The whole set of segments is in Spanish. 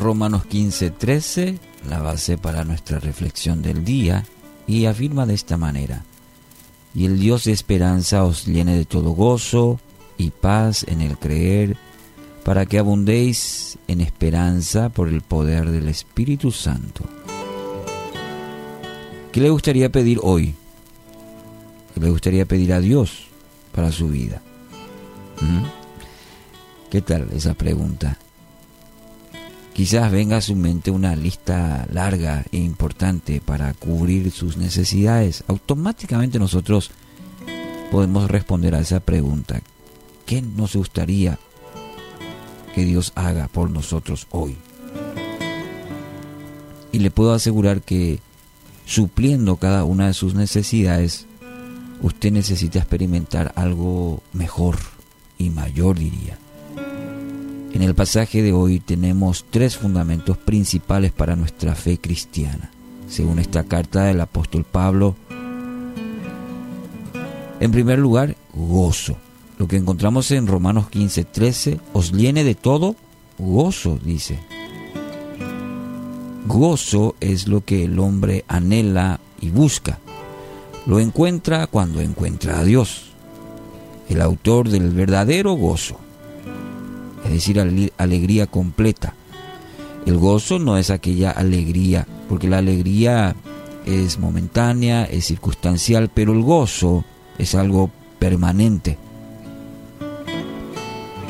Romanos 15, 13, la base para nuestra reflexión del día, y afirma de esta manera, y el Dios de esperanza os llene de todo gozo y paz en el creer, para que abundéis en esperanza por el poder del Espíritu Santo. ¿Qué le gustaría pedir hoy? ¿Qué le gustaría pedir a Dios para su vida? ¿Mm? ¿Qué tal esa pregunta? Quizás venga a su mente una lista larga e importante para cubrir sus necesidades. Automáticamente nosotros podemos responder a esa pregunta. ¿Qué nos gustaría que Dios haga por nosotros hoy? Y le puedo asegurar que supliendo cada una de sus necesidades, usted necesita experimentar algo mejor y mayor, diría. En el pasaje de hoy tenemos tres fundamentos principales para nuestra fe cristiana, según esta carta del apóstol Pablo. En primer lugar, gozo. Lo que encontramos en Romanos 15, 13, os llene de todo gozo, dice. Gozo es lo que el hombre anhela y busca. Lo encuentra cuando encuentra a Dios, el autor del verdadero gozo es decir, alegría completa. El gozo no es aquella alegría, porque la alegría es momentánea, es circunstancial, pero el gozo es algo permanente.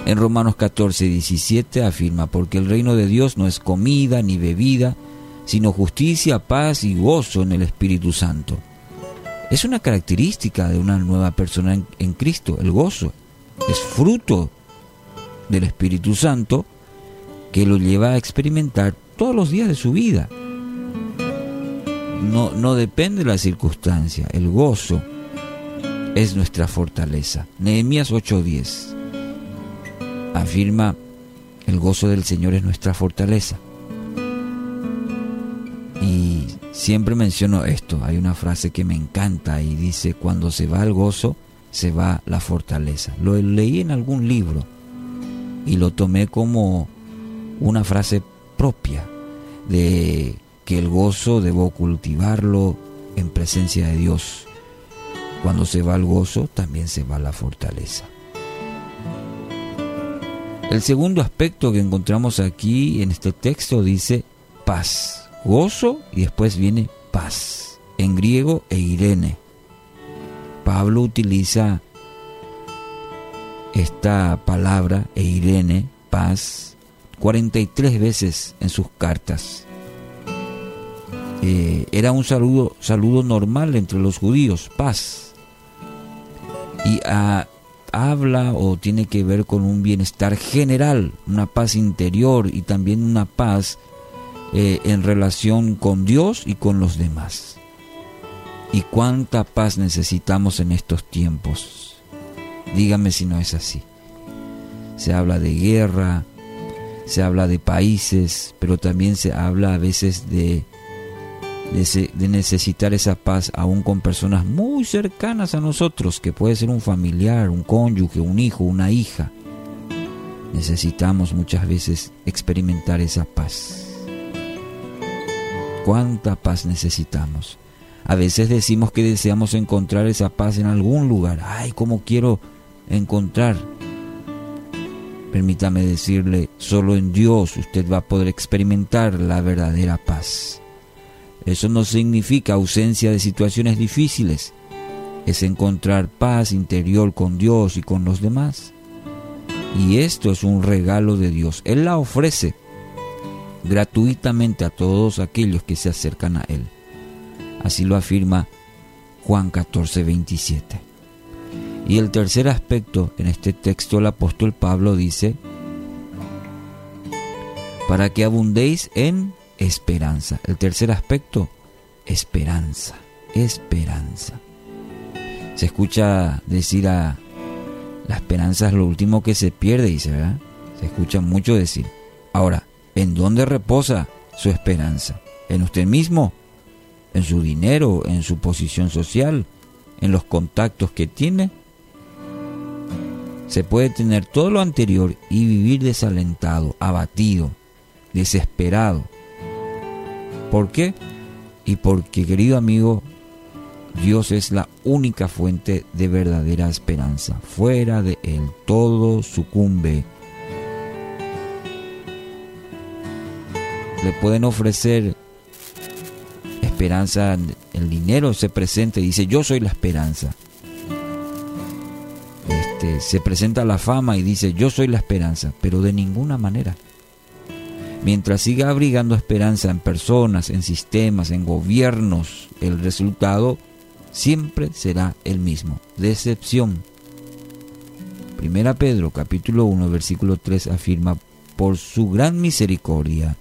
En Romanos 14, 17 afirma, porque el reino de Dios no es comida ni bebida, sino justicia, paz y gozo en el Espíritu Santo. Es una característica de una nueva persona en, en Cristo, el gozo. Es fruto del Espíritu Santo que lo lleva a experimentar todos los días de su vida. No, no depende de la circunstancia, el gozo es nuestra fortaleza. Nehemías 8:10 afirma, el gozo del Señor es nuestra fortaleza. Y siempre menciono esto, hay una frase que me encanta y dice, cuando se va el gozo, se va la fortaleza. Lo leí en algún libro y lo tomé como una frase propia de que el gozo debo cultivarlo en presencia de Dios. Cuando se va el gozo, también se va la fortaleza. El segundo aspecto que encontramos aquí en este texto dice paz, gozo y después viene paz, en griego e irene. Pablo utiliza esta palabra, e Irene, paz, 43 veces en sus cartas. Eh, era un saludo, saludo normal entre los judíos, paz. Y habla o tiene que ver con un bienestar general, una paz interior y también una paz eh, en relación con Dios y con los demás. ¿Y cuánta paz necesitamos en estos tiempos? Dígame si no es así. Se habla de guerra, se habla de países, pero también se habla a veces de, de, necesitar esa paz aún con personas muy cercanas a nosotros, que puede ser un familiar, un cónyuge, un hijo, una hija. Necesitamos muchas veces experimentar esa paz. ¿Cuánta paz necesitamos? A veces decimos que deseamos encontrar esa paz en algún lugar. Ay, cómo quiero encontrar. Permítame decirle, solo en Dios usted va a poder experimentar la verdadera paz. Eso no significa ausencia de situaciones difíciles, es encontrar paz interior con Dios y con los demás. Y esto es un regalo de Dios. Él la ofrece gratuitamente a todos aquellos que se acercan a Él. Así lo afirma Juan 14, 27. Y el tercer aspecto, en este texto el apóstol Pablo dice, para que abundéis en esperanza. El tercer aspecto, esperanza, esperanza. Se escucha decir a la esperanza es lo último que se pierde, dice, ¿verdad? Se escucha mucho decir. Ahora, ¿en dónde reposa su esperanza? ¿En usted mismo? ¿En su dinero? ¿En su posición social? ¿En los contactos que tiene? Se puede tener todo lo anterior y vivir desalentado, abatido, desesperado. ¿Por qué? Y porque, querido amigo, Dios es la única fuente de verdadera esperanza. Fuera de Él todo sucumbe. Le pueden ofrecer esperanza, el dinero se presenta y dice yo soy la esperanza. Este, se presenta la fama y dice yo soy la esperanza, pero de ninguna manera. Mientras siga abrigando esperanza en personas, en sistemas, en gobiernos, el resultado siempre será el mismo, decepción. Primera Pedro capítulo 1 versículo 3 afirma, por su gran misericordia,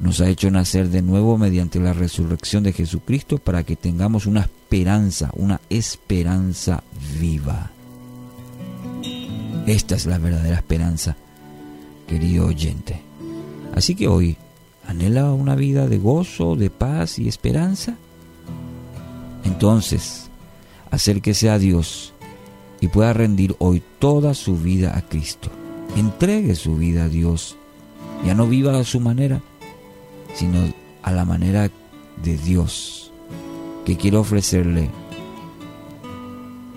nos ha hecho nacer de nuevo mediante la resurrección de Jesucristo para que tengamos una esperanza, una esperanza viva. Esta es la verdadera esperanza, querido oyente. Así que hoy, ¿anhela una vida de gozo, de paz y esperanza? Entonces, acérquese a Dios y pueda rendir hoy toda su vida a Cristo. Entregue su vida a Dios. Ya no viva a su manera, sino a la manera de Dios, que quiere ofrecerle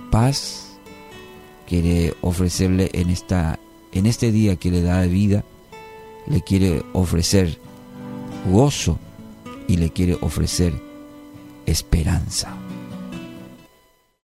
paz, quiere ofrecerle en, esta, en este día que le da vida, le quiere ofrecer gozo y le quiere ofrecer esperanza.